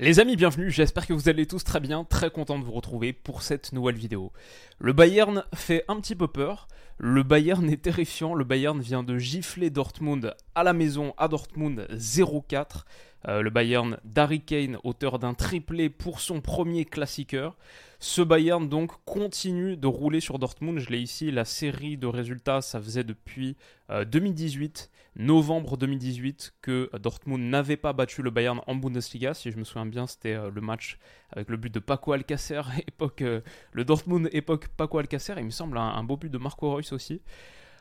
Les amis, bienvenue, j'espère que vous allez tous très bien, très content de vous retrouver pour cette nouvelle vidéo. Le Bayern fait un petit peu peur, le Bayern est terrifiant, le Bayern vient de gifler Dortmund à la maison à Dortmund 0-4. Euh, le Bayern d'Harry Kane, auteur d'un triplé pour son premier classiqueur. Ce Bayern donc continue de rouler sur Dortmund. Je l'ai ici, la série de résultats, ça faisait depuis 2018, euh, novembre 2018, que Dortmund n'avait pas battu le Bayern en Bundesliga. Si je me souviens bien, c'était euh, le match avec le but de Paco Alcacer, époque, le Dortmund époque Paco Alcacer. Il me semble un, un beau but de Marco Reus aussi.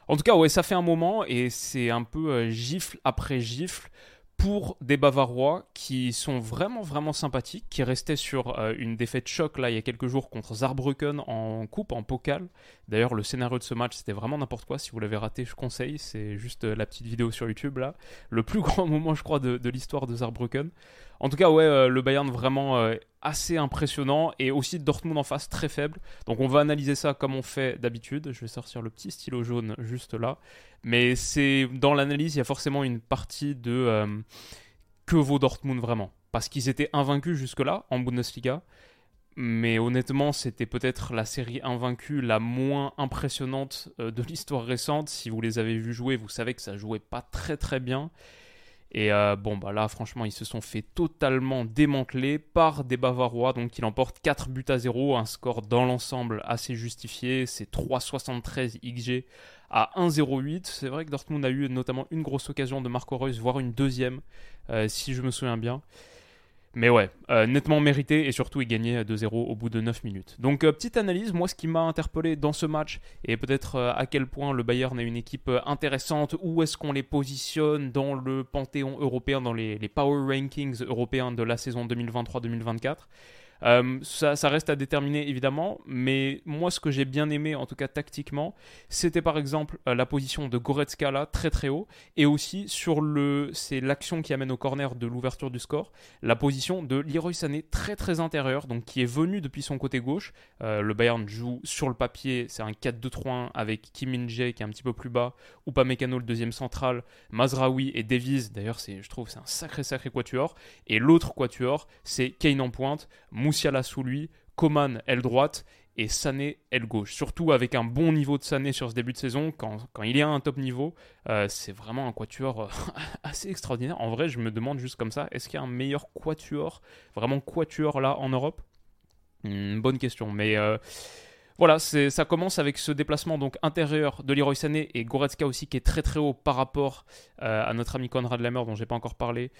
En tout cas, ouais, ça fait un moment et c'est un peu gifle après gifle pour des Bavarois qui sont vraiment vraiment sympathiques, qui restaient sur euh, une défaite choc là il y a quelques jours contre Saarbrücken en coupe, en pokal. D'ailleurs le scénario de ce match c'était vraiment n'importe quoi, si vous l'avez raté je conseille, c'est juste euh, la petite vidéo sur YouTube là. Le plus grand moment je crois de, de l'histoire de Saarbrücken. En tout cas, ouais, euh, le Bayern vraiment euh, assez impressionnant et aussi Dortmund en face très faible. Donc on va analyser ça comme on fait d'habitude. Je vais sortir le petit stylo jaune juste là. Mais dans l'analyse, il y a forcément une partie de euh, que vaut Dortmund vraiment. Parce qu'ils étaient invaincus jusque-là en Bundesliga. Mais honnêtement, c'était peut-être la série invaincue la moins impressionnante de l'histoire récente. Si vous les avez vus jouer, vous savez que ça jouait pas très très bien. Et euh, bon, bah là, franchement, ils se sont fait totalement démanteler par des Bavarois. Donc, il emporte 4 buts à 0, un score dans l'ensemble assez justifié. C'est 3,73 XG à 1,08. C'est vrai que Dortmund a eu notamment une grosse occasion de Marco Reus, voire une deuxième, euh, si je me souviens bien. Mais ouais, euh, nettement mérité et surtout il gagnait 2-0 au bout de 9 minutes. Donc euh, petite analyse, moi ce qui m'a interpellé dans ce match et peut-être euh, à quel point le Bayern est une équipe intéressante, où est-ce qu'on les positionne dans le panthéon européen, dans les, les power rankings européens de la saison 2023-2024. Euh, ça, reste à déterminer évidemment, mais moi ce que j'ai bien aimé, en tout cas tactiquement, c'était par exemple euh, la position de Goretzka là, très très haut, et aussi sur le, c'est l'action qui amène au corner de l'ouverture du score, la position de Leroy Sané très très intérieur, donc qui est venu depuis son côté gauche. Euh, le Bayern joue sur le papier, c'est un 4-2-3-1 avec Kim Min Jae qui est un petit peu plus bas, Upamecano le deuxième central, Mazraoui et Davies, d'ailleurs c'est, je trouve c'est un sacré sacré quatuor, et l'autre quatuor c'est Kane en pointe, Moussiala sous lui, Coman aile droite et Sané aile gauche. Surtout avec un bon niveau de Sané sur ce début de saison, quand, il est à un top niveau, euh, c'est vraiment un quatuor euh, assez extraordinaire. En vrai, je me demande juste comme ça, est-ce qu'il y a un meilleur quatuor, vraiment quatuor là en Europe? Hmm, Bonne question, mais... Euh, voilà, ça commence avec ce déplacement donc intérieur de Leroy Sané et Goretzka aussi qui est très très haut par rapport à notre ami Conrad Lammer dont j'ai pas encore parlé,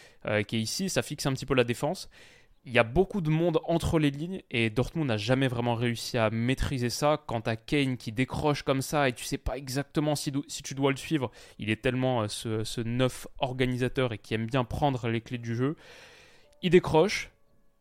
qui est ici. Ça fixe un petit peu la défense il y a beaucoup de monde entre les lignes et Dortmund n'a jamais vraiment réussi à maîtriser ça. Quant à Kane qui décroche comme ça et tu sais pas exactement si, tu dois le suivre, il est tellement euh, ce, ce neuf organisateur et qui aime bien prendre les clés du jeu. Il décroche,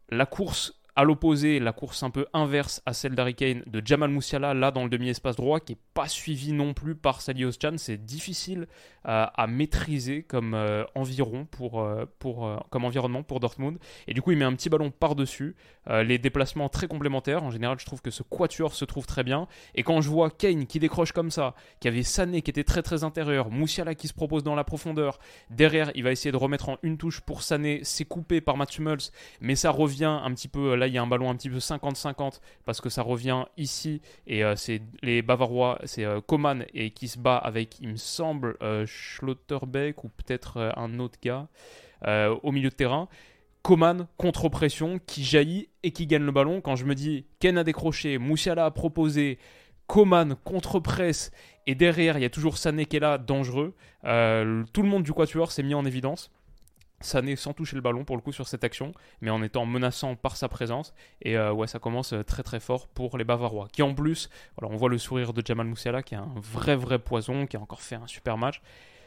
la course à l'opposé, la course un peu inverse à celle d'Harry Kane de Jamal Moussiala, là dans le demi-espace droit, qui n'est pas suivi non plus par Salios Chan. C'est difficile euh, à maîtriser comme, euh, environ pour, euh, pour, comme environnement pour Dortmund. Et du coup, il met un petit ballon par-dessus. les déplacements très complémentaires. En général, je trouve que ce quatuor se trouve très bien. Et quand je vois Kane qui décroche comme ça, qui avait Sané qui était très très intérieur, Moussiala qui se propose dans la profondeur, derrière, il va essayer de remettre en une touche pour Sané. C'est coupé par Matt Hummels, mais ça revient un petit peu Là, il y a un ballon un petit peu 50-50 parce que ça revient ici et euh, c'est les Bavarois, c'est euh, Coman et qui se bat avec, il me semble, euh, Schlotterbeck ou peut-être un autre gars au milieu de terrain. Coman contre-pression qui jaillit et qui gagne le ballon. Quand je me dis Ken a décroché, Moussiala a proposé, Coman contre-presse et derrière il y a toujours Sané qui dangereux. tout le monde du Quatuor s'est mis en évidence. Sané sans toucher le ballon pour le coup sur cette action, mais en étant menaçant par sa présence. Et euh, ouais, ça commence euh, très très fort pour les Bavarois. Qui en plus, on voit le sourire de Jamal Moussiala qui est un vrai vrai poison, qui a encore fait un super match.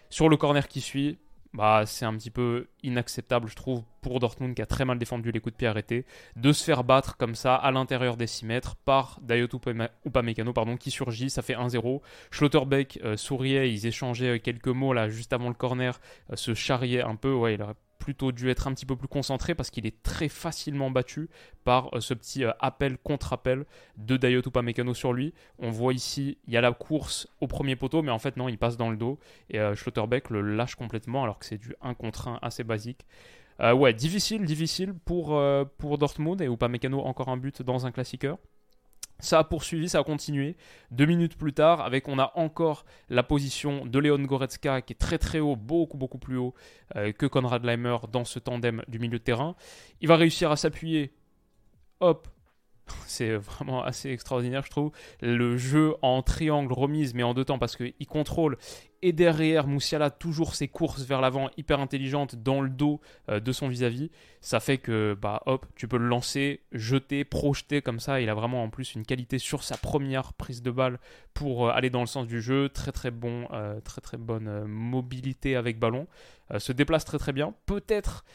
Sur le corner qui suit, bah, c'est un petit peu inacceptable, je trouve, pour Dortmund qui a très mal défendu les coups de pied arrêtés, de se faire battre comme ça à l'intérieur des 6 mètres par Dayot Upamecano pardon, qui surgit, ça fait 1-0. Schlotterbeck euh, souriait, ils échangeaient quelques mots là juste avant le corner, se charriait un peu, ouais, il aurait plutôt dû être un petit peu plus concentré parce qu'il est très facilement battu par euh, ce petit euh, appel contre-appel de Dayot Upamecano sur lui. On voit ici, il y a la course au premier poteau, mais en fait non, il passe dans le dos et euh, Schlotterbeck le lâche complètement alors que c'est du 1 contre 1 assez basique. ouais, difficile, difficile pour, pour Dortmund et Upamecano encore un but dans un classiqueur. Ça a poursuivi, ça a continué. Deux minutes plus tard, avec on a encore la position de Leon Goretzka qui est très très haut, beaucoup beaucoup plus haut euh, que Konrad Leimer dans ce tandem du milieu de terrain. Il va réussir à s'appuyer. Hop, c'est vraiment assez extraordinaire, je trouve. Le jeu en triangle remise, mais en deux temps, parce qu'il contrôle. Et derrière, Moussiala, toujours ses courses vers l'avant, hyper intelligentes, dans le dos euh, de son vis-à-vis. Ça fait que, bah, hop, tu peux le lancer, jeter, projeter comme ça. Il a vraiment en plus une qualité sur sa première prise de balle pour euh, aller dans le sens du jeu. Très très bon, euh, très très bonne mobilité avec ballon. se déplace très très bien. Peut-être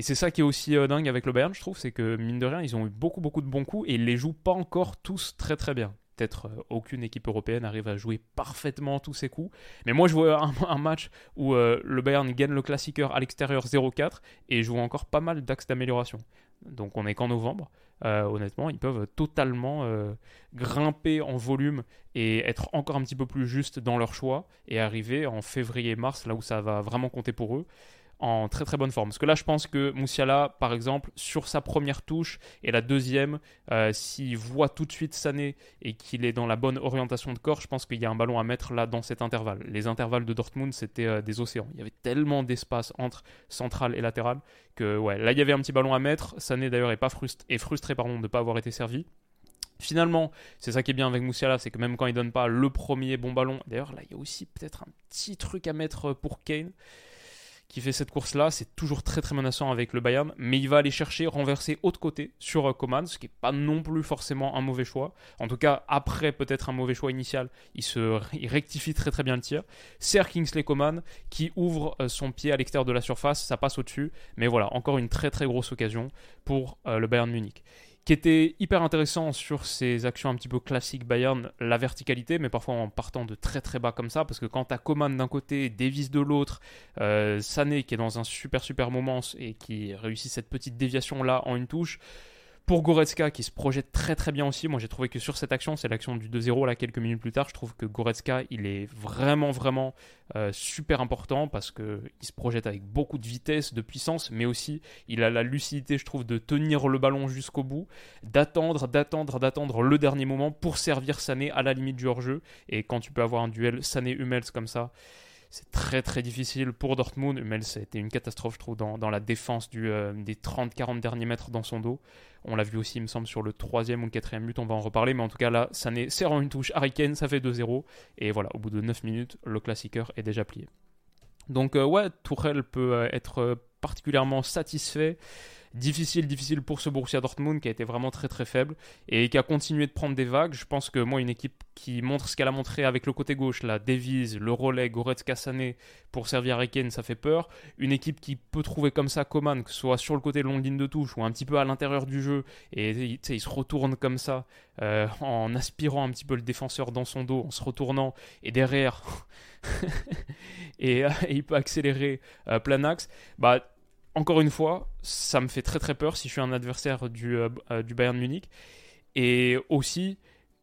et c'est ça qui est aussi euh, dingue avec le Bayern, je trouve, c'est que mine de rien, ils ont eu beaucoup beaucoup de bons coups et ils les jouent pas encore tous très très bien. Peut-être euh, aucune équipe européenne arrive à jouer parfaitement tous ces coups. Mais moi, je vois un, match où euh, le Bayern gagne le classiqueur à l'extérieur 0-4 et joue encore pas mal d'axes d'amélioration. Donc on est qu'en novembre. honnêtement, ils peuvent totalement grimper en volume et être encore un petit peu plus juste dans leur choix et arriver en février-mars, là où ça va vraiment compter pour eux en très très bonne forme. Parce que là, je pense que Moussiala, par exemple, sur sa première touche et la deuxième, euh, s'il voit tout de suite Sané et qu'il est dans la bonne orientation de corps, je pense qu'il y a un ballon à mettre là dans cet intervalle. Les intervalles de Dortmund, c'était euh, des océans. Il y avait tellement d'espace entre central et latéral que ouais, là, il y avait un petit ballon à mettre. Sané d'ailleurs est pas frustré, est frustré pardon, de ne pas avoir été servi. Finalement, c'est ça qui est bien avec Moussiala, c'est que même quand il donne pas le premier bon ballon, d'ailleurs là il y a aussi peut-être un petit truc à mettre pour Kane qui fait cette course-là. C'est toujours très très menaçant avec le Bayern, mais il va aller chercher, renverser autre côté sur euh, Coman, ce qui n'est pas non plus forcément un mauvais choix. En tout cas, après peut-être un mauvais choix initial, il, se, rectifie très très bien le tir. Serre Kingsley Coman qui ouvre euh, son pied à l'extérieur de la surface, ça passe au-dessus, mais voilà, encore une très très grosse occasion pour euh, le Bayern Munich qui était hyper intéressant sur ces actions un petit peu classiques Bayern, la verticalité, mais parfois en partant de très très bas comme ça, parce que quand tu as Coman d'un côté, Davis de l'autre, euh, Sané qui est dans un super super moment et qui réussit cette petite déviation là en une touche, pour Goretzka qui se projette très très bien aussi, moi j'ai trouvé que sur cette action, c'est l'action du 2-0 là quelques minutes plus tard, je trouve que Goretzka il est vraiment vraiment euh, super important parce qu'il se projette avec beaucoup de vitesse, de puissance, mais aussi il a la lucidité je trouve de tenir le ballon jusqu'au bout, d'attendre, d'attendre, d'attendre le dernier moment pour servir Sané à la limite du hors-jeu. Et quand tu peux avoir un duel Sané-Hummels comme ça, c'est très très difficile pour Dortmund. Mais ça a été une catastrophe, je trouve, dans, la défense du, euh, des 30-40 derniers mètres dans son dos. On l'a vu aussi, il me semble, sur le troisième ou le quatrième but, on va en reparler. Mais en tout cas, là, ça n'est serrant une touche. Harry ça fait 2-0. Et voilà, au bout de 9 minutes, le classiqueur est déjà plié. Donc, euh, ouais, Tourelle peut euh, être particulièrement satisfait difficile, difficile pour ce Borussia Dortmund qui a été vraiment très très faible et qui a continué de prendre des vagues. Je pense que moi, une équipe qui montre ce qu'elle a montré avec le côté gauche, la Devise, le relais, Goretzka Sané pour servir Riken, ça fait peur. Une équipe qui peut trouver comme ça Coman, que ce soit sur le côté longue ligne de touche ou un petit peu à l'intérieur du jeu, et il se retourne comme ça euh, en aspirant un petit peu le défenseur dans son dos, en se retournant, et derrière, et, il peut accélérer euh, axe. Bah, encore une fois, ça me fait très très peur si je suis un adversaire du, euh, euh, du Bayern Munich. Et aussi,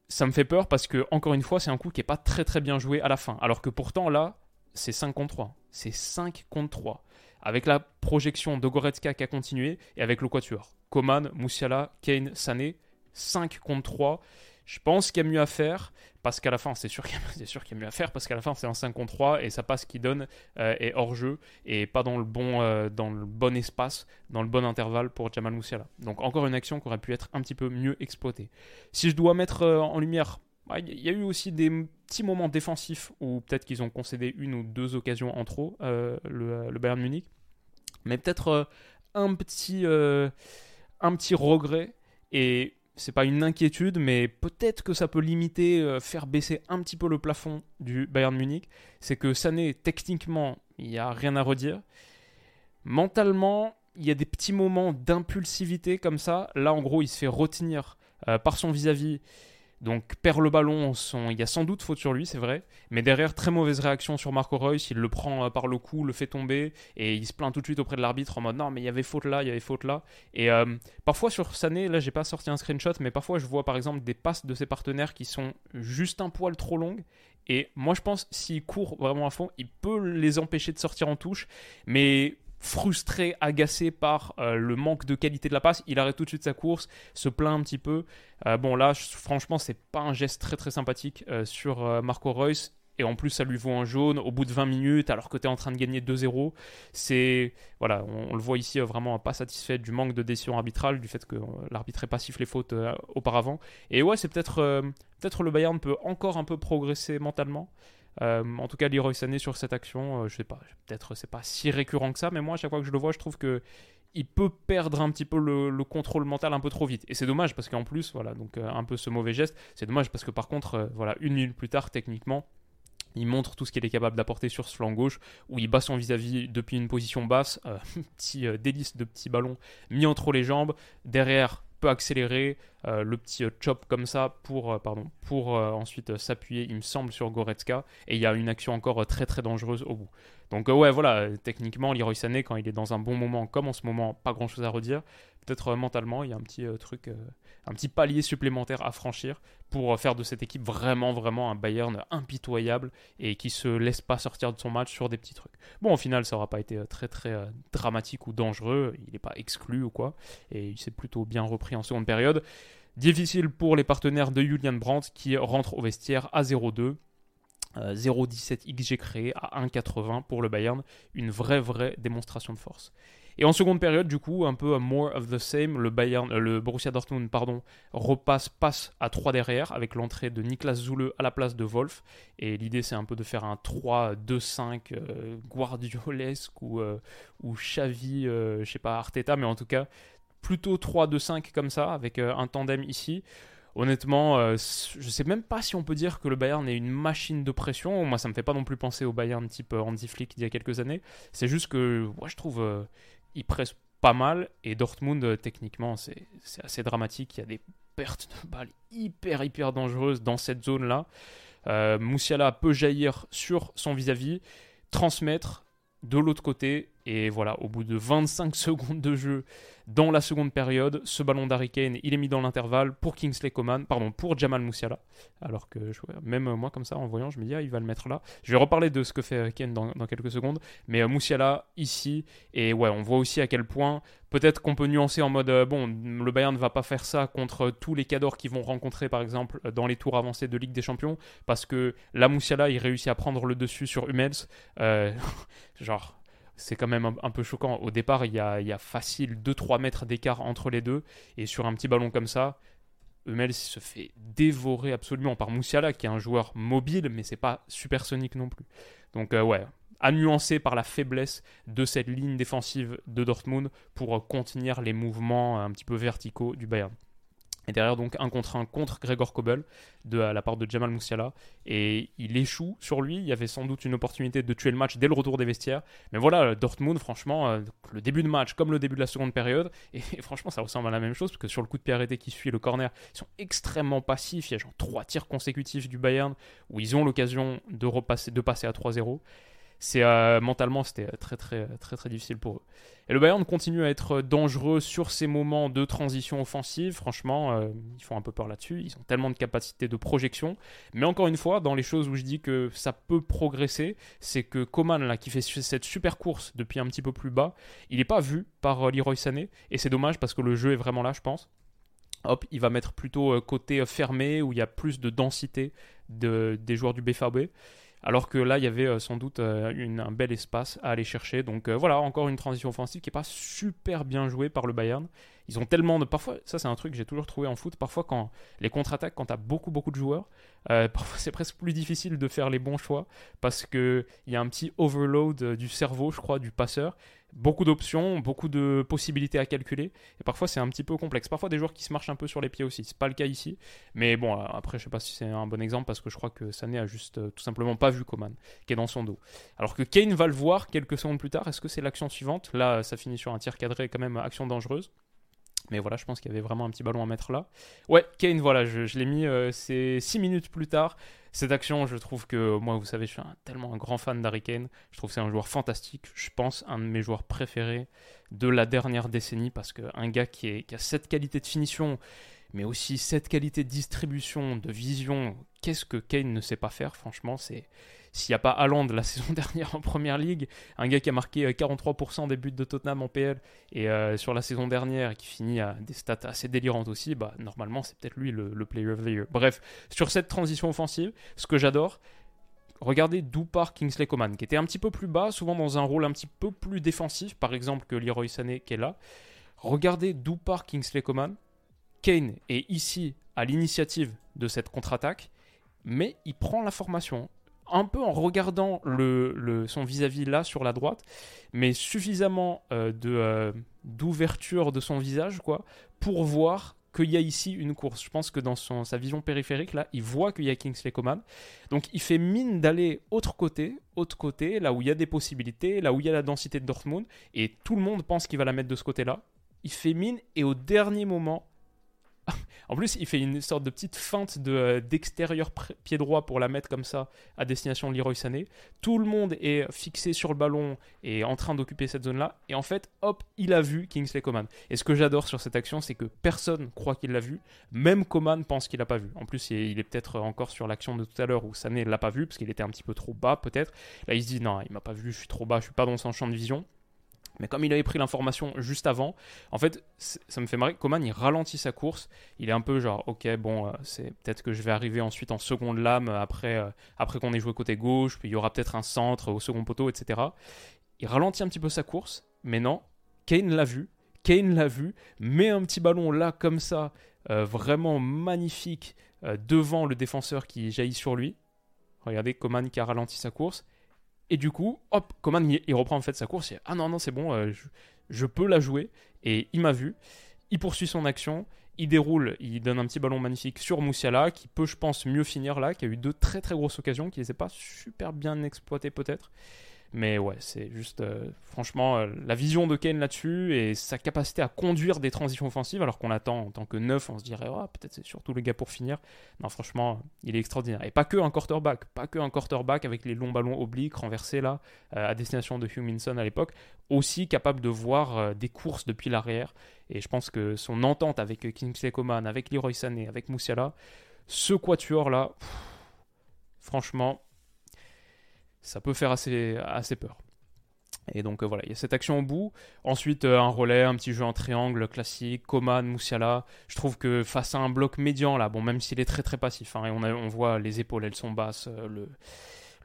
ça me fait peur parce que, encore une fois, c'est un coup qui n'est pas très très bien joué à la fin. Alors que pourtant, là, c'est 5 contre 3. C'est 5 contre 3. Avec la projection de Goretzka qui a continué et avec le quatuor. Coman, Moussiala, Kane, Sané. 5 contre 3. Je pense qu'il y a mieux à faire parce qu'à la fin, c'est sûr qu'il y, a mieux à faire parce qu'à la fin, c'est un 5 contre 3 et ça passe qui donne euh, est hors jeu et pas dans le, bon, euh, dans le bon espace, dans le bon intervalle pour Jamal Moussiala. Donc, encore une action qui aurait pu être un petit peu mieux exploitée. Si je dois mettre euh, en lumière bah, il y a eu aussi des petits moments défensifs où peut-être qu'ils ont concédé une ou deux occasions en trop, le, le, Bayern Munich. Mais peut-être un, petit, un petit regret. Et c'est pas une inquiétude, mais peut-être que ça peut limiter, faire baisser un petit peu le plafond du Bayern Munich. C'est que Sané, techniquement, il n'y a rien à redire. Mentalement, il y a des petits moments d'impulsivité comme ça. Là, en gros, il se fait retenir par son vis-à-vis. Donc perd le ballon, il y a sans doute faute sur lui, c'est vrai, mais derrière très mauvaise réaction sur Marco Reus, il le prend euh, par le cou, le fait tomber et il se plaint tout de suite auprès de l'arbitre en mode non mais il y avait faute là, il y avait faute là. Et euh, parfois sur Sané, là j'ai pas sorti un screenshot, mais parfois je vois par exemple des passes de ses partenaires qui sont juste un poil trop longues. Et moi je pense s'il court vraiment à fond, il peut les empêcher de sortir en touche, mais frustré, agacé par euh, le manque de qualité de la passe, il arrête tout de suite sa course, se plaint un petit peu. Euh, bon là, franchement, c'est pas un geste très très sympathique euh, sur Marco Reus. Et en plus, ça lui vaut un jaune au bout de 20 minutes, alors que tu es en train de gagner 2-0. C'est. Voilà, on, le voit ici vraiment pas satisfait du manque de décision arbitrale, du fait que l'arbitre n'ait pas sifflé faute auparavant. Et ouais, c'est peut-être. peut-être le Bayern peut encore un peu progresser mentalement. Euh, en tout cas, Leroy Sané sur cette action, euh, je sais pas, peut-être c'est pas si récurrent que ça, mais moi, à chaque fois que je le vois, je trouve que il peut perdre un petit peu le, contrôle mental un peu trop vite. Et c'est dommage parce qu'en plus, voilà, donc euh, un peu ce mauvais geste, c'est dommage parce que par contre, voilà, une minute plus tard, techniquement, il montre tout ce qu'il est capable d'apporter sur ce flanc gauche, où il bat son vis-à-vis depuis une position basse, petit délice de petit ballon mis entre les jambes, derrière peut accélérer euh, le petit euh, chop comme ça pour, euh, pardon, pour ensuite s'appuyer, il me semble, sur Goretzka. Et il y a une action encore très très dangereuse au bout. Donc ouais, voilà, techniquement, Leroy Sané, quand il est dans un bon moment, comme en ce moment, pas grand chose à redire. Peut-être mentalement, il y a un petit truc, un petit palier supplémentaire à franchir pour faire de cette équipe vraiment, vraiment un Bayern impitoyable et qui se laisse pas sortir de son match sur des petits trucs. Bon, au final, ça n'aura pas été très, très dramatique ou dangereux. Il n'est pas exclu ou quoi. Et il s'est plutôt bien repris en seconde période. Difficile pour les partenaires de Julian Brandt qui rentre au vestiaire à 0-2. 0,17 XG créé à 1,80 pour le Bayern. Une vraie, vraie démonstration de force. Et en seconde période, du coup, un peu more of the same, le, Bayern, euh, le Borussia Dortmund pardon, repasse, passe à 3 derrière avec l'entrée de Niklas Zule à la place de Wolf. Et l'idée, c'est un peu de faire un 3-2-5 euh, guardiolesque ou, euh, ou Xavi, je sais pas, Arteta, mais en tout cas, plutôt 3-2-5 comme ça, avec un tandem ici. Honnêtement, je sais même pas si on peut dire que le Bayern est une machine de pression. Moi, ça me fait pas non plus penser au Bayern type Hansi Flick d'il y a quelques années. C'est juste que moi, je trouve il presse pas mal. Et Dortmund, euh, techniquement, c'est assez dramatique. Il y a des pertes de balles hyper, hyper dangereuses dans cette zone-là. Euh, Moussiala peut jaillir sur son vis-à-vis, transmettre de l'autre côté. Et voilà, au bout de 25 secondes de jeu, dans la seconde période, ce ballon d'Harry Kane, il est mis dans l'intervalle pour Kingsley Coman, pardon, pour Jamal Moussiala. Alors que même moi, comme ça, en voyant, je me dis, ah, il va le mettre là. Je vais reparler de ce que fait Kane dans, quelques secondes. Mais euh, Moussiala, ici, et ouais, on voit aussi à quel point, peut-être qu'on peut nuancer en mode, euh, bon, le Bayern ne va pas faire ça contre tous les cadors qu'ils vont rencontrer, par exemple, dans les tours avancés de Ligue des Champions, parce que la Moussiala, il réussit à prendre le dessus sur Hummels. Euh, genre, c'est quand même un, peu choquant. Au départ, il y a, facile 2-3 mètres d'écart entre les deux. Et sur un petit ballon comme ça, Hummels se fait dévorer absolument par Moussiala, qui est un joueur mobile, mais c'est pas supersonique non plus. Donc, euh, ouais, à par la faiblesse de cette ligne défensive de Dortmund pour contenir les mouvements un petit peu verticaux du Bayern. Et derrière, donc, un contre un contre Gregor Kobel de la part de Jamal Moussiala. Et il échoue sur lui. Il y avait sans doute une opportunité de tuer le match dès le retour des vestiaires. Mais voilà, Dortmund, franchement, euh, le début de match comme le début de la seconde période. Et, franchement, ça ressemble à la même chose. Parce que sur le coup de pied arrêté qui suit le corner, ils sont extrêmement passifs. Il y a genre trois tirs consécutifs du Bayern où ils ont l'occasion de, de passer à 3-0 c'est euh, mentalement c'était très très très très difficile pour eux. Et le Bayern continue à être dangereux sur ces moments de transition offensive. Franchement, euh, ils font un peu peur là-dessus. Ils ont tellement de capacités de projection. Mais encore une fois, dans les choses où je dis que ça peut progresser, c'est que Coman là qui fait cette super course depuis un petit peu plus bas, il n'est pas vu par euh, Leroy Sané et c'est dommage parce que le jeu est vraiment là, je pense. Hop, il va mettre plutôt côté fermé où il y a plus de densité de, des joueurs du BFAB. Alors que là, il y avait euh, sans doute euh, un bel espace à aller chercher. Donc euh, voilà, encore une transition offensive qui n'est pas super bien jouée par le Bayern. Ils ont tellement de. Parfois, ça c'est un truc que j'ai toujours trouvé en foot. Parfois, quand les contre-attaques, quand tu as beaucoup, beaucoup de joueurs, parfois c'est presque plus difficile de faire les bons choix parce qu'il y a un petit overload du cerveau, je crois, du passeur. Beaucoup d'options, beaucoup de possibilités à calculer. Et parfois, c'est un petit peu complexe. Parfois, des joueurs qui se marchent un peu sur les pieds aussi. C'est pas le cas ici. Mais bon, après, je sais pas si c'est un bon exemple parce que je crois que Sané a juste euh, tout simplement pas vu Coman, qui est dans son dos. Alors que Kane va le voir quelques secondes plus tard. Est-ce que c'est l'action suivante? Là, ça finit sur un tir cadré, quand même, action dangereuse. Mais voilà, je pense qu'il y avait vraiment un petit ballon à mettre là. Ouais, Kane, voilà, je, l'ai mis, euh, c'est 6 minutes plus tard. Cette action, je trouve que moi, vous savez, je suis tellement un grand fan d'Harry Kane. Je trouve que c'est un joueur fantastique. Je pense un de mes joueurs préférés de la dernière décennie parce qu'un gars qui, qui a cette qualité de finition, mais aussi cette qualité de distribution, de vision, qu'est-ce que Kane ne sait pas faire Franchement, c'est s'il n'y a pas Haaland la saison dernière en première ligue, un gars qui a marqué 43% euh, des buts de Tottenham en PL et euh, sur la saison dernière qui finit à des stats assez délirantes aussi, bah normalement c'est peut-être lui le, player of the year. Bref, sur cette transition offensive, ce que j'adore, regardez d'où part Kingsley Coman, qui était un petit peu plus bas, souvent dans un rôle un petit peu plus défensif, par exemple que Leroy Sané qui est là. Regardez d'où part Kingsley Coman. Kane est ici à l'initiative de cette contre-attaque, mais il prend la formation un peu en regardant le, son vis-à-vis là sur la droite, mais suffisamment euh, de, euh, d'ouverture de son visage quoi, pour voir qu'il y a ici une course. Je pense que dans son, sa vision périphérique, là, il voit qu'il y a Kingsley Coman. Donc il fait mine d'aller autre côté, autre côté, là où il y a des possibilités, là où il y a la densité de Dortmund, et tout le monde pense qu'il va la mettre de ce côté-là. Il fait mine, et au dernier moment, en plus, il fait une sorte de petite feinte euh, d'extérieur pied droit pour la mettre comme ça à destination de Leroy Sané. Tout le monde est fixé sur le ballon et en train d'occuper cette zone-là. Et en fait, hop, il a vu Kingsley Coman. Et ce que j'adore sur cette action, c'est que personne croit qu'il l'a vu. Même Coman pense qu'il l'a pas vu. En plus, il est peut-être encore sur l'action de tout à l'heure où Sané l'a pas vu parce qu'il était un petit peu trop bas peut-être. Là, il se dit non, il m'a pas vu, je suis trop bas, je suis pas dans son champ de vision. Mais comme il avait pris l'information juste avant, en fait, ça me fait marrer. Coman, il ralentit sa course. Il est un peu genre, ok, bon, euh, c'est peut-être que je vais arriver ensuite en seconde lame après, euh, après qu'on ait joué côté gauche, puis il y aura peut-être un centre au second poteau, etc. Il ralentit un petit peu sa course, mais non, Kane l'a vu. Kane l'a vu, met un petit ballon là, comme ça, euh, vraiment magnifique, devant le défenseur qui jaillit sur lui. Regardez, Coman qui a ralenti sa course. Et du coup, hop, Coman il, reprend en fait sa course. Il ah non, non, c'est bon, euh, je, peux la jouer. Et il m'a vu. Il poursuit son action. Il déroule, il donne un petit ballon magnifique sur Moussiala, qui peut, je pense, mieux finir là, qui a eu deux très très grosses occasions, qui les a pas super bien exploitées peut-être. Mais ouais, c'est juste, euh, franchement, euh, la vision de Kane là-dessus et sa capacité à conduire des transitions offensives, alors qu'on attend en tant que neuf, on se dirait, oh, peut-être c'est surtout le gars pour finir. Non, franchement, il est extraordinaire. Et pas que un quarterback, pas que un quarterback avec les longs ballons obliques renversés là, euh, à destination de Hugh à l'époque, aussi capable de voir des courses depuis l'arrière. Et je pense que son entente avec Kingsley Coman, avec Leroy Sané, avec Moussiala, ce quatuor là, franchement, ça peut faire assez, assez peur. Et donc euh, voilà, il y a cette action au bout. Ensuite, euh, un relais, un petit jeu en triangle classique, Coman, Moussiala. Je trouve que face à un bloc médian, là, bon, même s'il est très très passif, hein, et on, on, voit les épaules, elles sont basses, euh, le,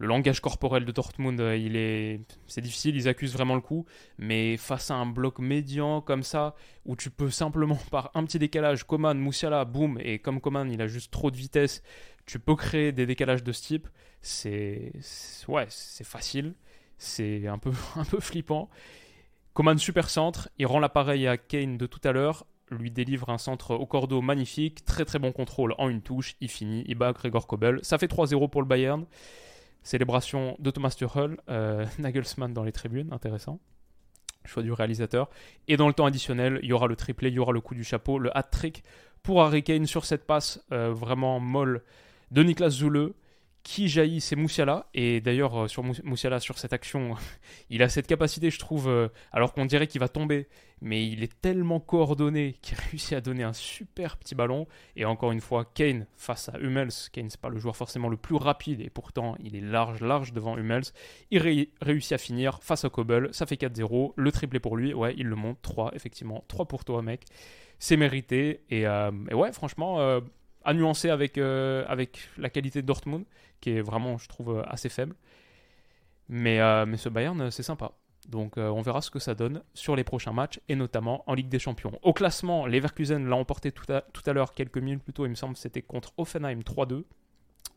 le, langage corporel de Dortmund, il est, c'est difficile, ils accusent vraiment le coup. Mais face à un bloc médian comme ça, où tu peux simplement par un petit décalage, Coman, Moussiala, boum, et comme Coman, il a juste trop de vitesse, tu peux créer des décalages de ce type c'est ouais, c'est facile, c'est un peu, un peu flippant. Coman super centre, il rend l'appareil à Kane de tout à l'heure, lui délivre un centre au cordeau magnifique, très très bon contrôle en une touche, il finit, il bat Gregor Kobel. Ça fait 3-0 pour le Bayern. Célébration de Thomas Tuchel, euh, Nagelsmann dans les tribunes, intéressant. Choix du réalisateur. Et dans le temps additionnel, il y aura le triplé, il y aura le coup du chapeau, le hat-trick pour Harry Kane sur cette passe euh, vraiment molle de Niklas Zule qui jaillit, c'est Moussiala. Et d'ailleurs, euh, sur Moussiala, sur cette action, il a cette capacité, je trouve, euh, alors qu'on dirait qu'il va tomber, mais il est tellement coordonné qu'il réussit à donner un super petit ballon. Et encore une fois, Kane face à Hummels. Kane, c'est pas le joueur forcément le plus rapide, et pourtant, il est large, large devant Hummels. Il réussit à finir face à Kobel. Ça fait 4-0. Le triplé pour lui. Ouais, il le monte. 3, effectivement. 3 pour toi, mec. C'est mérité. Et, euh, et, ouais, franchement à nuancer avec, euh, avec la qualité de Dortmund, qui est vraiment, je trouve, euh, assez faible. Mais, euh, mais ce Bayern, c'est sympa. Donc on verra ce que ça donne sur les prochains matchs, et notamment en Ligue des Champions. Au classement, Leverkusen l'a emporté tout à, tout à l'heure, quelques minutes plus tôt, il me semble, c'était contre Offenheim 3-2.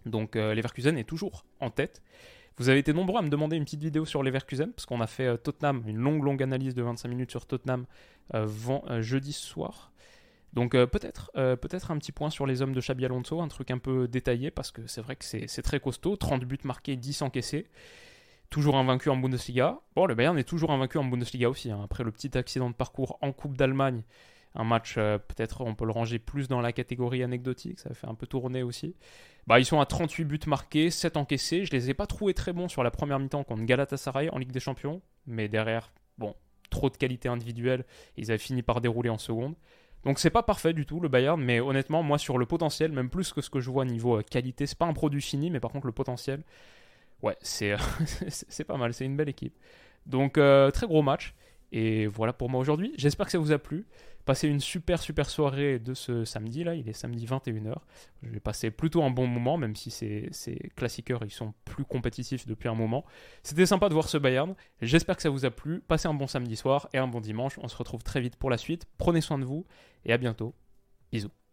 Donc Leverkusen est toujours en tête. Vous avez été nombreux à me demander une petite vidéo sur Leverkusen, parce qu'on a fait Tottenham, une longue, longue analyse de 25 minutes sur Tottenham jeudi soir. Donc peut-être peut-être un petit point sur les hommes de Xabi Alonso, un truc un peu détaillé, parce que c'est vrai que c'est très costaud, 30 buts marqués, 10 encaissés toujours invaincu en Bundesliga. Bon, le Bayern est toujours invaincu en Bundesliga aussi. Hein. Après le petit accident de parcours en Coupe d'Allemagne, un match, euh, peut-être on peut le ranger plus dans la catégorie anecdotique, ça fait un peu tourner aussi. Bah, ils sont à 38 buts marqués, 7 encaissés. Je les ai pas trouvés très bons sur la première mi-temps contre Galatasaray en Ligue des Champions, mais derrière, bon, trop de qualité individuelle, ils avaient fini par dérouler en seconde. Donc c'est pas parfait du tout le Bayern, mais honnêtement, moi sur le potentiel, même plus que ce que je vois niveau euh, qualité, c'est pas un produit fini, mais par contre le potentiel, ouais, c'est pas mal, c'est une belle équipe. Donc euh, très gros match. Et voilà pour moi aujourd'hui. J'espère que ça vous a plu. Passez une super super soirée de ce samedi là. Il est samedi 21h. Je vais passer plutôt un bon moment, même si ces, ces classiqueurs ils sont plus compétitifs depuis un moment. C'était sympa de voir ce Bayern. J'espère que ça vous a plu. Passez un bon samedi soir et un bon dimanche. On se retrouve très vite pour la suite. Prenez soin de vous et à bientôt. Bisous.